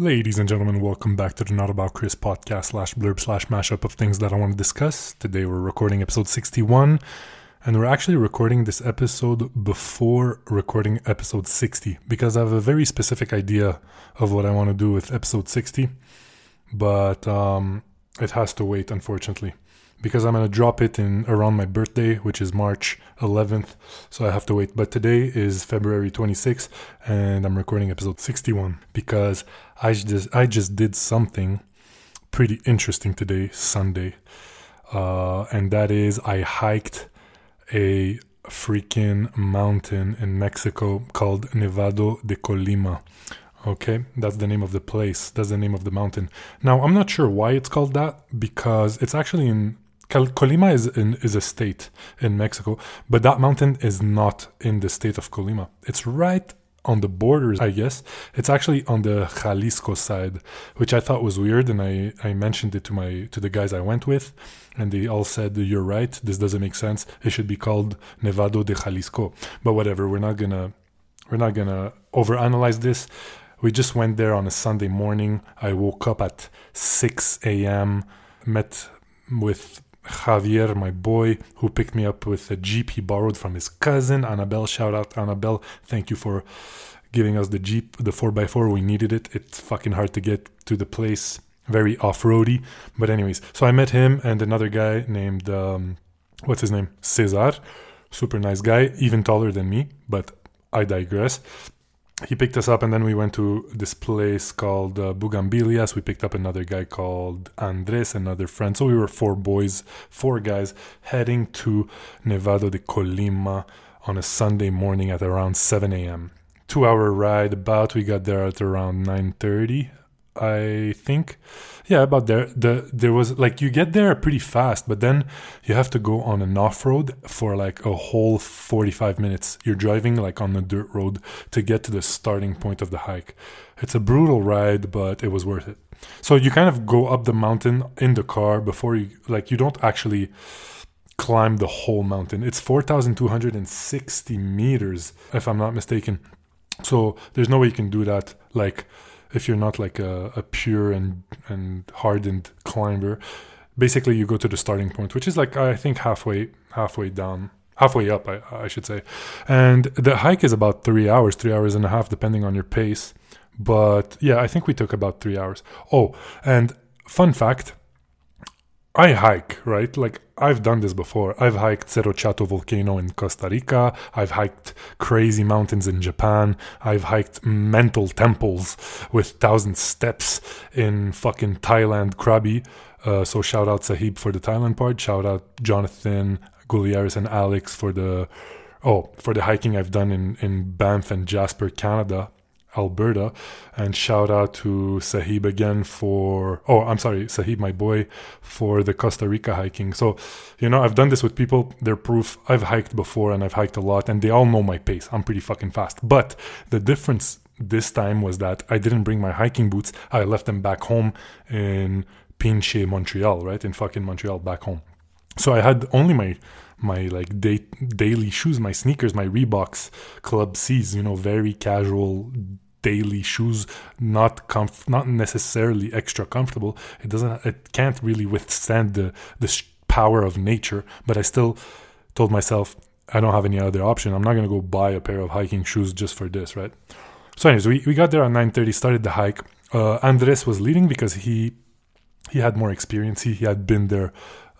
Ladies and gentlemen, welcome back to the Not About Chris podcast slash blurb slash mashup of things that I want to discuss. Today we're recording episode 61, and we're actually recording this episode before recording episode 60 because I have a very specific idea of what I want to do with episode 60, but um, it has to wait, unfortunately because I'm gonna drop it in around my birthday, which is March 11th. So I have to wait. But today is February 26th, and I'm recording episode 61 because I just I just did something pretty interesting today, Sunday, uh, and that is I hiked a freaking mountain in Mexico called Nevado de Colima. Okay, that's the name of the place. That's the name of the mountain. Now, I'm not sure why it's called that because it's actually in Colima is in, is a state in Mexico, but that mountain is not in the state of Colima. It's right on the borders, I guess. It's actually on the Jalisco side, which I thought was weird, and I, I mentioned it to my to the guys I went with, and they all said, "You're right. This doesn't make sense. It should be called Nevado de Jalisco." But whatever. We're not gonna we're not gonna overanalyze this. We just went there on a Sunday morning. I woke up at 6 a.m. Met with Javier, my boy, who picked me up with a Jeep he borrowed from his cousin. Annabelle, shout out Annabelle. Thank you for giving us the Jeep, the 4x4. We needed it. It's fucking hard to get to the place, very off roady. But, anyways, so I met him and another guy named, um, what's his name? Cesar. Super nice guy, even taller than me, but I digress he picked us up and then we went to this place called uh, Bugambilias. We picked up another guy called Andres, another friend. So we were four boys, four guys heading to Nevado de Colima on a Sunday morning at around 7 a.m. Two hour ride about. We got there at around 9:30, I think. Yeah, about there. The there was like you get there pretty fast, but then you have to go on an off road for like a whole forty five minutes. You're driving like on the dirt road to get to the starting point of the hike. It's a brutal ride, but it was worth it. So you kind of go up the mountain in the car before you like you don't actually climb the whole mountain. It's 4,260 meters, if I'm not mistaken. So there's no way you can do that like if you're not like a, a pure and and hardened climber basically you go to the starting point which is like i think halfway halfway down halfway up I, I should say. And the hike is about three hours three hours and a half depending on your pace. But yeah i think we took about three hours. Oh and fun fact I hike, right? Like I've done this before. I've hiked Cerro Chato volcano in Costa Rica. I've hiked crazy mountains in Japan. I've hiked mental temples with thousand steps in fucking Thailand, Krabi. Uh, so shout out Sahib for the Thailand part. Shout out Jonathan, Guliaris, and Alex for the oh for the hiking I've done in in Banff and Jasper, Canada. Alberta. And shout out to Sahib again for, oh, I'm sorry, Sahib, my boy, for the Costa Rica hiking. So, you know, I've done this with people. They're proof. I've hiked before and I've hiked a lot, and they all know my pace. I'm pretty fucking fast. But the difference this time was that I didn't bring my hiking boots. I left them back home in Pinche, Montreal, right? In fucking Montreal, back home. So I had only my my like daily shoes, my sneakers, my Reeboks Club C's, you know, very casual daily shoes, not comf- not necessarily extra comfortable. It doesn't, it can't really withstand the the sh- power of nature. But I still told myself I don't have any other option. I'm not gonna go buy a pair of hiking shoes just for this, right? So, anyways, we, we got there at 9:30, started the hike. Uh, Andres was leading because he he had more experience. He, he had been there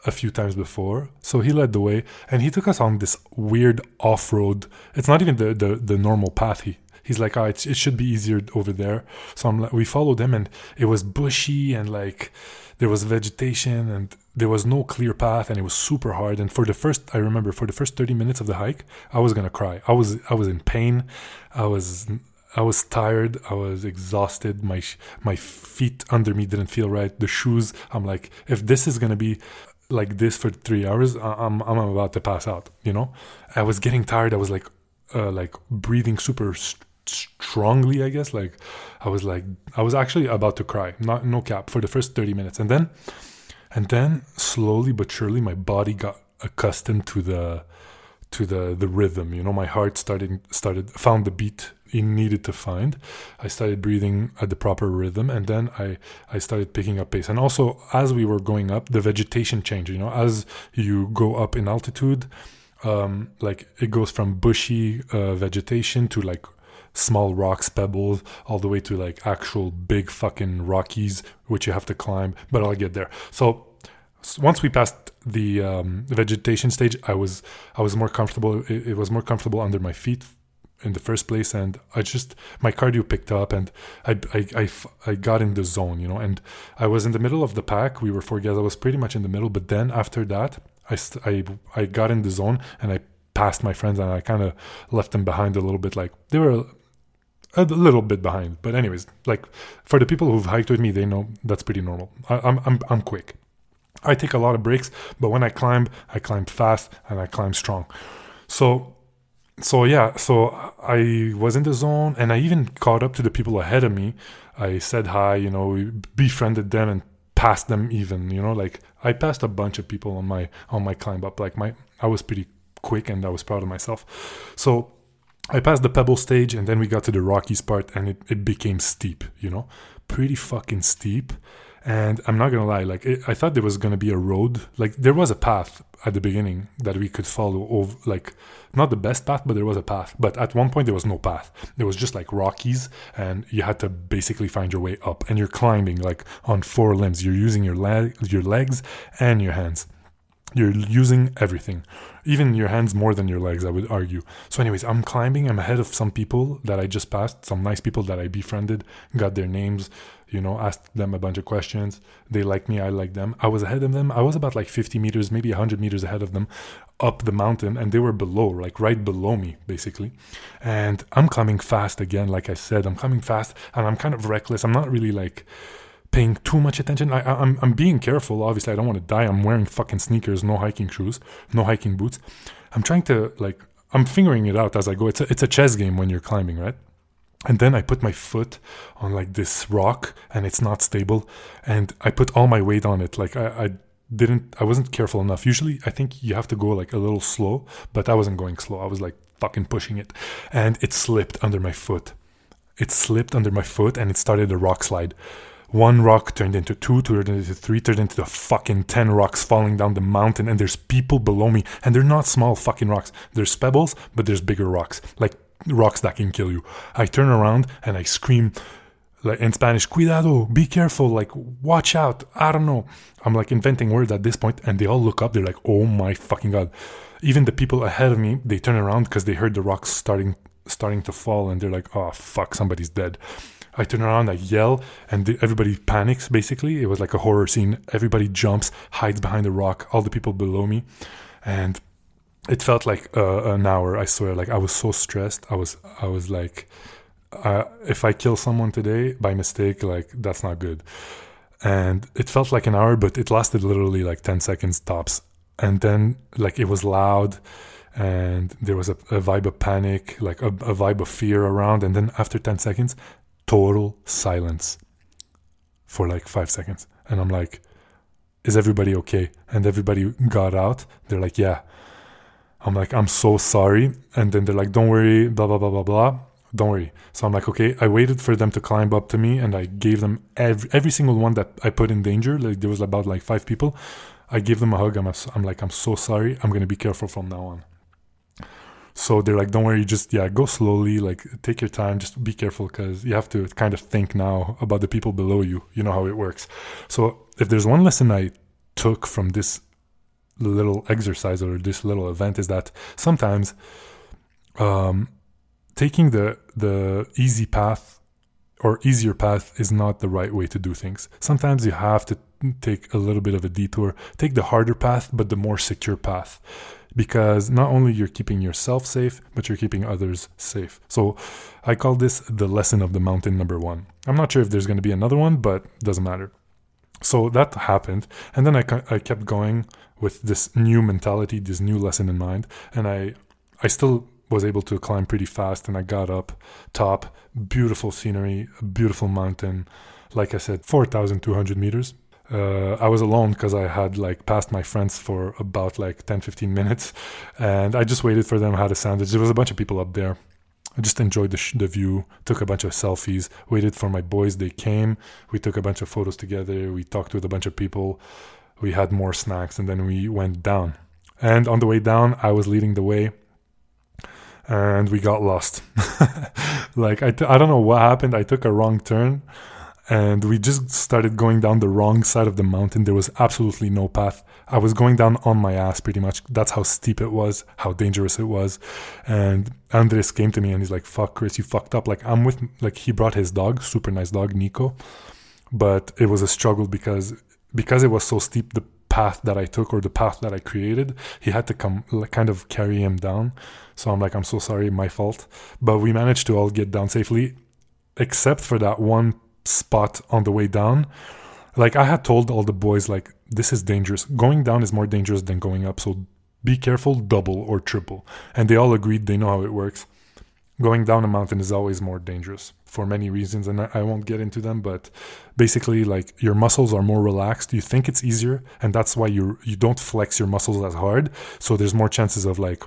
a few times before. So he led the way and he took us on this weird off road. It's not even the, the, the normal path. He, he's like, ah, oh, it, it should be easier over there. So I'm like, we followed him and it was bushy and like there was vegetation and there was no clear path and it was super hard. And for the first, I remember for the first 30 minutes of the hike, I was going to cry. I was, I was in pain. I was I was tired. I was exhausted. My my feet under me didn't feel right. The shoes. I'm like, if this is gonna be like this for three hours, I'm I'm about to pass out. You know, I was getting tired. I was like, uh, like breathing super st- strongly. I guess like I was like I was actually about to cry. Not no cap for the first thirty minutes, and then and then slowly but surely my body got accustomed to the to the the rhythm. You know, my heart started started found the beat he needed to find. I started breathing at the proper rhythm, and then I I started picking up pace. And also, as we were going up, the vegetation changed. You know, as you go up in altitude, um, like it goes from bushy uh, vegetation to like small rocks, pebbles, all the way to like actual big fucking rockies, which you have to climb. But I'll get there. So once we passed the, um, vegetation stage, I was I was more comfortable. It, it, was more comfortable under my feet in the first place, and I just my cardio picked up, and I, I, I, I got in the zone, you know. And I was in the middle of the pack. We were four guys. I was pretty much in the middle. But then after that, I I I got in the zone, and I passed my friends, and I kind of left them behind a little bit. Like they were a little bit behind. But anyways, like for the people who've hiked with me, they know that's pretty normal. I, I'm, I'm I'm quick. I take a lot of breaks, but when I climb, I climb fast and I climb strong. So so yeah, so I was in the zone and I even caught up to the people ahead of me. I said hi, you know, befriended them and passed them even, you know, like I passed a bunch of people on my on my climb up. Like my I was pretty quick and I was proud of myself. So I passed the pebble stage and then we got to the Rockies part and it, it became steep, you know, pretty fucking steep. And I'm not gonna lie, like it, I thought there was gonna be a road, like there was a path at the beginning that we could follow, over, like not the best path, but there was a path. But at one point there was no path. There was just like Rockies, and you had to basically find your way up. And you're climbing like on four limbs. You're using your leg, your legs, and your hands. You're using everything, even your hands more than your legs, I would argue. So, anyways, I'm climbing. I'm ahead of some people that I just passed, some nice people that I befriended, got their names, you know, asked them a bunch of questions. They like me, I like them. I was ahead of them. I was about like 50 meters, maybe 100 meters ahead of them up the mountain, and they were below, like right below me, basically. And I'm climbing fast again, like I said, I'm climbing fast and I'm kind of reckless. I'm not really like paying too much attention. I, I'm, I'm being careful. Obviously, I don't want to die. I'm wearing fucking sneakers, no hiking shoes, no hiking boots. I'm trying to like, I'm figuring it out as I go. It's a, it's a chess game when you're climbing, right? And then I put my foot on like this rock and it's not stable. And I put all my weight on it. Like I, I didn't, I wasn't careful enough. Usually I think you have to go like a little slow, but I wasn't going slow. I was like fucking pushing it. And it slipped under my foot. It slipped under my foot and it started a rock slide. One rock turned into two, turned into three, turned into the fucking ten rocks falling down the mountain, and there's people below me, and they're not small fucking rocks. There's pebbles, but there's bigger rocks, like rocks that can kill you. I turn around and I scream like in Spanish, cuidado, be careful, like watch out. I don't know. I'm like inventing words at this point, and they all look up. They're like, oh my fucking god. Even the people ahead of me, they turn around because they heard the rocks starting starting to fall, and they're like, oh fuck, somebody's dead. I turn around, I yell, and the, everybody panics. Basically, it was like a horror scene. Everybody jumps, hides behind a rock. All the people below me, and it felt like uh, an hour. I swear, like I was so stressed. I was, I was like, uh, if I kill someone today by mistake, like that's not good. And it felt like an hour, but it lasted literally like ten seconds tops. And then, like, it was loud and there was a, a vibe of panic, like a, a, vibe of fear around. And then after 10 seconds, total silence for like five seconds. And I'm like, is everybody okay? And everybody got out. They're like, yeah. I'm like, I'm so sorry. And then they're like, don't worry, blah, blah, blah, blah, blah. Don't worry. So I'm like, okay. I waited for them to climb up to me and I gave them every, every single one that I put in danger. Like there was about like five people. I gave them a hug. I'm, I'm like, I'm so sorry. I'm going to be careful from now on. So they're like, don't worry, just yeah, go slowly, like take your time, just be careful because you have to kind of think now about the people below you. You know how it works. So if there's one lesson I took from this little exercise or this little event is that sometimes um, taking the the easy path or easier path is not the right way to do things. Sometimes you have to take a little bit of a detour, take the harder path, but the more secure path because not only you're keeping yourself safe, but you're keeping others safe. So I call this the lesson of the mountain number one. I'm not sure if there's going to be another one, but doesn't matter. So that happened, and then I, I kept going with this new mentality, this new lesson in mind, and I I still was able to climb pretty fast, and I got up top, beautiful scenery, beautiful mountain, like I said, 4,200 meters, uh, I was alone because I had like passed my friends for about like 10 15 minutes and I just waited for them had a sandwich there was a bunch of people up there I just enjoyed the, sh- the view, took a bunch of selfies, waited for my boys. They came. We took a bunch of photos together. We talked with a bunch of people. We had more snacks and then we went down. And on the way down, I was leading the way and we got lost. like, I t- I don't know what happened. I took a wrong turn and we just started going down the wrong side of the mountain. There was absolutely no path. I was going down on my ass pretty much. That's how steep it was, how dangerous it was. And Andres came to me and he's like, fuck, Chris, you fucked up. Like, I'm with, like, he brought his dog, super nice dog, Nico. But it was a struggle because, because it was so steep, the path that I took or the path that I created, he had to come, kind of carry him down. So I'm like, I'm so sorry, my fault. But we managed to all get down safely, except for that one spot on the way down. Like I had told all the boys, like this is dangerous. Going down is more dangerous than going up. So be careful, double or triple. And they all agreed. They know how it works. Going down a mountain is always more dangerous for many reasons, and I, won't get into them. But basically, like your muscles are more relaxed. You think it's easier, and that's why you you don't flex your muscles as hard. So there's more chances of like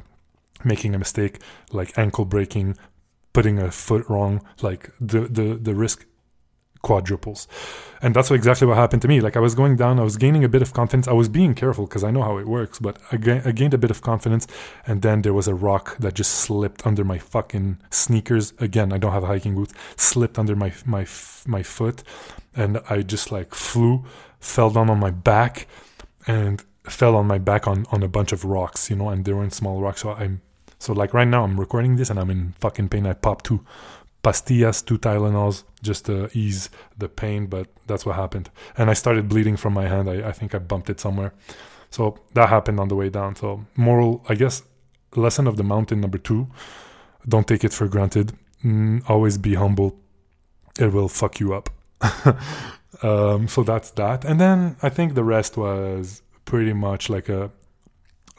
making a mistake, like ankle breaking, putting a foot wrong. Like the the the risk quadruples. And that's exactly what happened to me. Like I was going down, I was gaining a bit of confidence. I was being careful because I know how it works, but I, ga- I, gained a bit of confidence. And then there was a rock that just slipped under my fucking sneakers. Again, I don't have hiking boots. Slipped under my my my foot, and I just like flew, fell down on my back, and fell on my back on on a bunch of rocks. You know, and they weren't small rocks. So I'm so like right now I'm recording this and I'm in fucking pain. I popped two pastillas, two Tylenols, just to ease the pain, but that's what happened. And I started bleeding from my hand. I, I think I bumped it somewhere. So that happened on the way down. So, moral, I guess, lesson of the mountain number two don't take it for granted. Mm, always be humble. It will fuck you up. um, so that's that. And then I think the rest was pretty much like a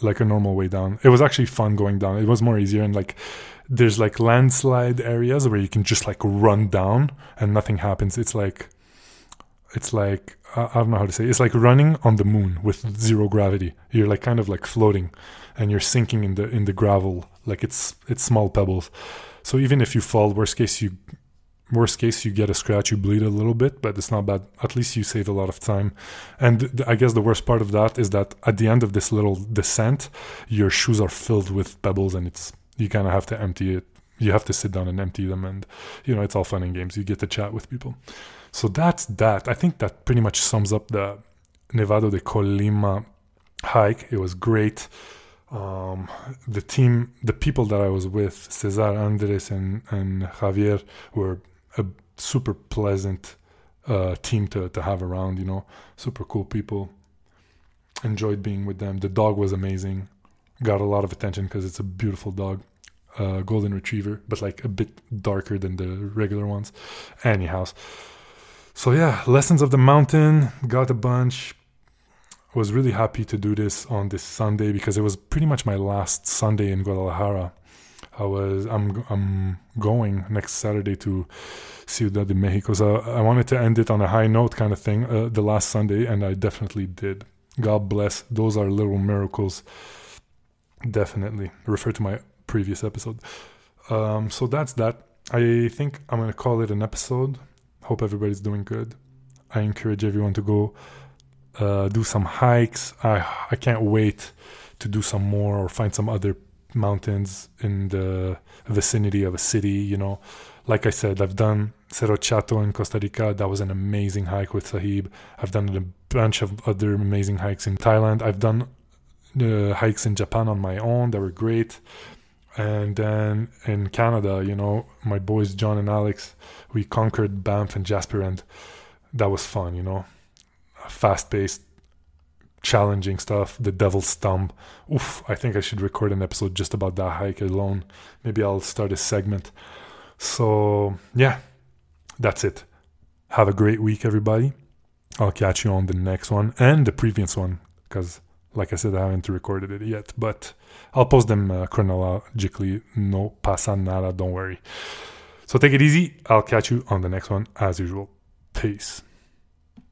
like a normal way down. It was actually fun going down. It was more easier and like there's like landslide areas where you can just like run down and nothing happens. It's like it's like I don't know how to say. It. It's like running on the moon with zero gravity. You're like kind of like floating, and you're sinking in the in the gravel. Like it's it's small pebbles. So even if you fall, worst case you worst case you get a scratch, you bleed a little bit, but it's not bad. At least you save a lot of time. And th- I guess the worst part of that is that at the end of this little descent, your shoes are filled with pebbles, and it's you kind of have to empty it. You have to sit down and empty them, and you know it's all fun and games. You get to chat with people. So that's that. I think that pretty much sums up the Nevado de Colima hike. It was great. Um, the team, the people that I was with, Cesar, Andres, and, and Javier, were a super pleasant uh, team to, to have around, you know, super cool people. Enjoyed being with them. The dog was amazing got a lot of attention because it's a beautiful dog, uh, golden retriever, but like a bit darker than the regular ones. Anyhow, so yeah, lessons of the mountain got a bunch. Was really happy to do this on this Sunday because it was pretty much my last Sunday in Guadalajara. I was I'm I'm going next Saturday to Ciudad de Mexico, so I wanted to end it on a high note, kind of thing. Uh, the last Sunday, and I definitely did. God bless. Those are little miracles Definitely. Refer to my previous episode. Um, so that's that. I think I'm going to call it an episode. Hope everybody's doing good. I encourage everyone to go uh, do some hikes. I, I can't wait to do some more or find some other mountains in the vicinity of a city. You know, like I said, I've done Cerro Chato in Costa Rica. That was an amazing hike with Sahib. I've done a bunch of other amazing hikes in Thailand. I've done hikes in Japan on my own that were great. And then in Canada, you know, my boys John and Alex, we conquered Banff and Jasper, and that was fun, you know, fast paced, challenging stuff. The Devil's Thumb. Oof, I think I should record an episode just about that hike alone. Maybe I'll start a segment. So, yeah, that's it. Have a great week, everybody. I'll catch you on the next one and the previous one because like I said, I haven't recorded it yet, but I'll post them uh, chronologically. No pasa nada, don't worry. So take it easy. I'll catch you on the next one as usual. Peace.